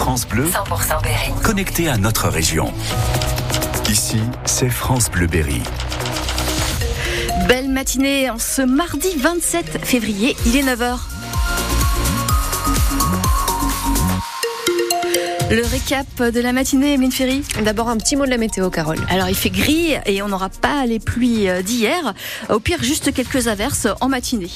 France Bleu, 100% Berry. Connecté à notre région. Ici, c'est France Bleu Berry. Belle matinée en ce mardi 27 février, il est 9h. Le récap de la matinée, Emeline Ferry. D'abord un petit mot de la météo, Carole. Alors il fait gris et on n'aura pas les pluies d'hier. Au pire, juste quelques averses en matinée.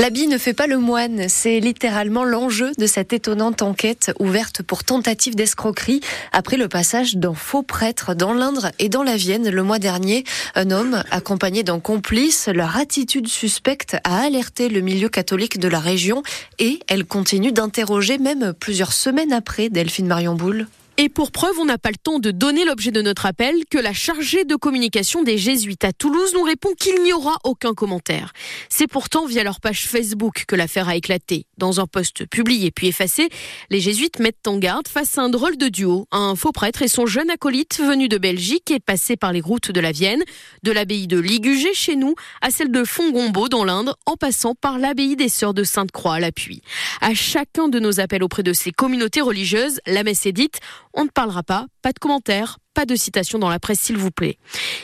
L'habit ne fait pas le moine, c'est littéralement l'enjeu de cette étonnante enquête ouverte pour tentative d'escroquerie après le passage d'un faux prêtre dans l'Indre et dans la Vienne le mois dernier. Un homme, accompagné d'un complice, leur attitude suspecte a alerté le milieu catholique de la région et elle continue d'interroger même plusieurs semaines après Delphine Marion Boule. Et pour preuve, on n'a pas le temps de donner l'objet de notre appel que la chargée de communication des Jésuites à Toulouse nous répond qu'il n'y aura aucun commentaire. C'est pourtant via leur page Facebook que l'affaire a éclaté. Dans un post publié puis effacé, les Jésuites mettent en garde face à un drôle de duo, un faux prêtre et son jeune acolyte venu de Belgique et passé par les routes de la Vienne, de l'abbaye de Ligugé chez nous à celle de Fongombo dans l'Inde, en passant par l'abbaye des Sœurs de Sainte-Croix à l'appui. À chacun de nos appels auprès de ces communautés religieuses, la messe est dite, on ne parlera pas, pas de commentaires, pas de citation dans la presse, s'il vous plaît.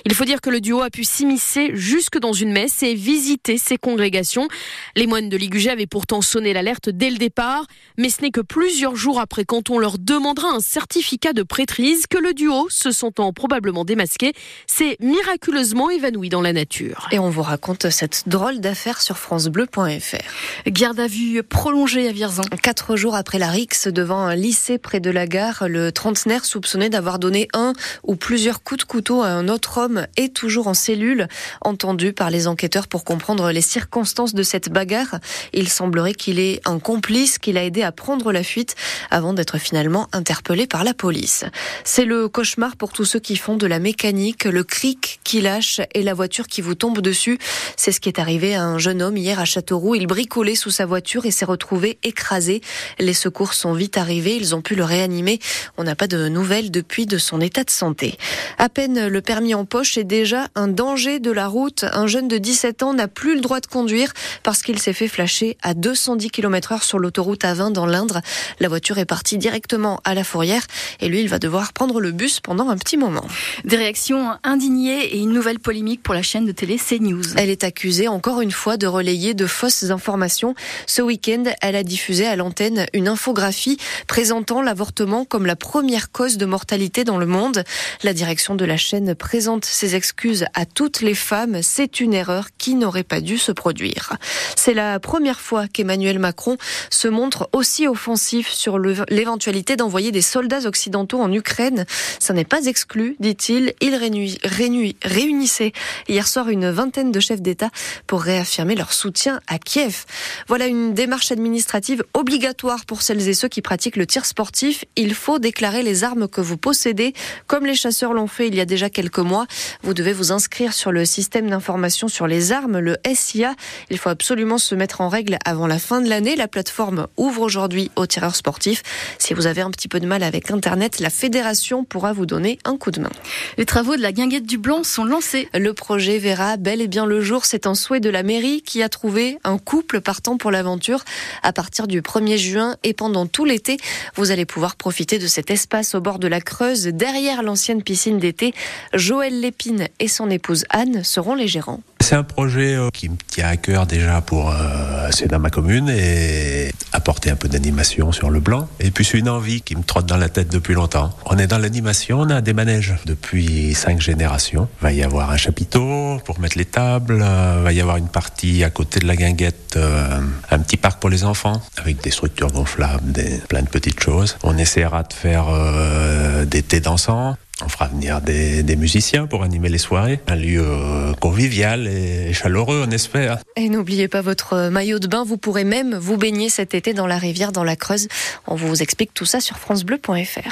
Il faut dire que le duo a pu s'immiscer jusque dans une messe et visiter ses congrégations. Les moines de Ligugé avaient pourtant sonné l'alerte dès le départ, mais ce n'est que plusieurs jours après, quand on leur demandera un certificat de prêtrise, que le duo, se sentant probablement démasqué, s'est miraculeusement évanoui dans la nature. Et on vous raconte cette drôle d'affaire sur francebleu.fr. Garde à vue prolongée à Vierzon. Quatre jours après la rixe devant un lycée près de la gare, le trentenaire soupçonné d'avoir donné un ou plusieurs coups de couteau à un autre homme est toujours en cellule, entendu par les enquêteurs pour comprendre les circonstances de cette bagarre. Il semblerait qu'il ait un complice qui l'a aidé à prendre la fuite avant d'être finalement interpellé par la police. C'est le cauchemar pour tous ceux qui font de la mécanique, le cric qui lâche et la voiture qui vous tombe dessus. C'est ce qui est arrivé à un jeune homme hier à Châteauroux. Il bricolait sous sa voiture et s'est retrouvé écrasé. Les secours sont vite arrivés, ils ont pu le réanimer. On n'a pas de nouvelles depuis de son état de santé. À peine le permis en poche est déjà un danger de la route. Un jeune de 17 ans n'a plus le droit de conduire parce qu'il s'est fait flasher à 210 km heure sur l'autoroute A20 dans l'Indre. La voiture est partie directement à la fourrière et lui, il va devoir prendre le bus pendant un petit moment. Des réactions indignées et une nouvelle polémique pour la chaîne de télé CNews. Elle est accusée encore une fois de relayer de fausses informations. Ce week-end, elle a diffusé à l'antenne une infographie présentant l'avortement comme la première cause de mortalité dans le monde. La direction de la chaîne présente ses excuses à toutes les femmes. C'est une erreur qui n'aurait pas dû se produire. C'est la première fois qu'Emmanuel Macron se montre aussi offensif sur l'éventualité d'envoyer des soldats occidentaux en Ukraine. Ça n'est pas exclu, dit-il. Il réunissait hier soir une vingtaine de chefs d'État pour réaffirmer leur soutien à Kiev. Voilà une démarche administrative obligatoire pour celles et ceux qui pratiquent le tir sportif. Il faut déclarer les armes que vous possédez comme les chasseurs l'ont fait il y a déjà quelques mois, vous devez vous inscrire sur le système d'information sur les armes, le SIA. Il faut absolument se mettre en règle avant la fin de l'année. La plateforme ouvre aujourd'hui aux tireurs sportifs. Si vous avez un petit peu de mal avec Internet, la fédération pourra vous donner un coup de main. Les travaux de la guinguette du Blanc sont lancés. Le projet verra bel et bien le jour. C'est un souhait de la mairie qui a trouvé un couple partant pour l'aventure. À partir du 1er juin et pendant tout l'été, vous allez pouvoir profiter de cet espace au bord de la Creuse derrière l'ancienne piscine d'été. Joël Lépine et son épouse Anne seront les gérants. C'est un projet euh, qui me tient à cœur déjà pour euh, c'est dans ma commune et apporter un peu d'animation sur le blanc. Et puis c'est une envie qui me trotte dans la tête depuis longtemps. On est dans l'animation, on a des manèges depuis cinq générations. Va y avoir un chapiteau pour mettre les tables, euh, va y avoir une partie à côté de la guinguette, un petit parc pour les enfants avec des structures gonflables, des, plein de petites choses. On essaiera de faire des thés dansants. On fera venir des, musiciens pour animer les soirées. Un lieu euh, convivial et chaleureux, on espère. Et n'oubliez pas votre maillot de bain. Vous pourrez même vous baigner cet été dans la rivière, dans la Creuse. On vous explique tout ça sur francebleu.fr.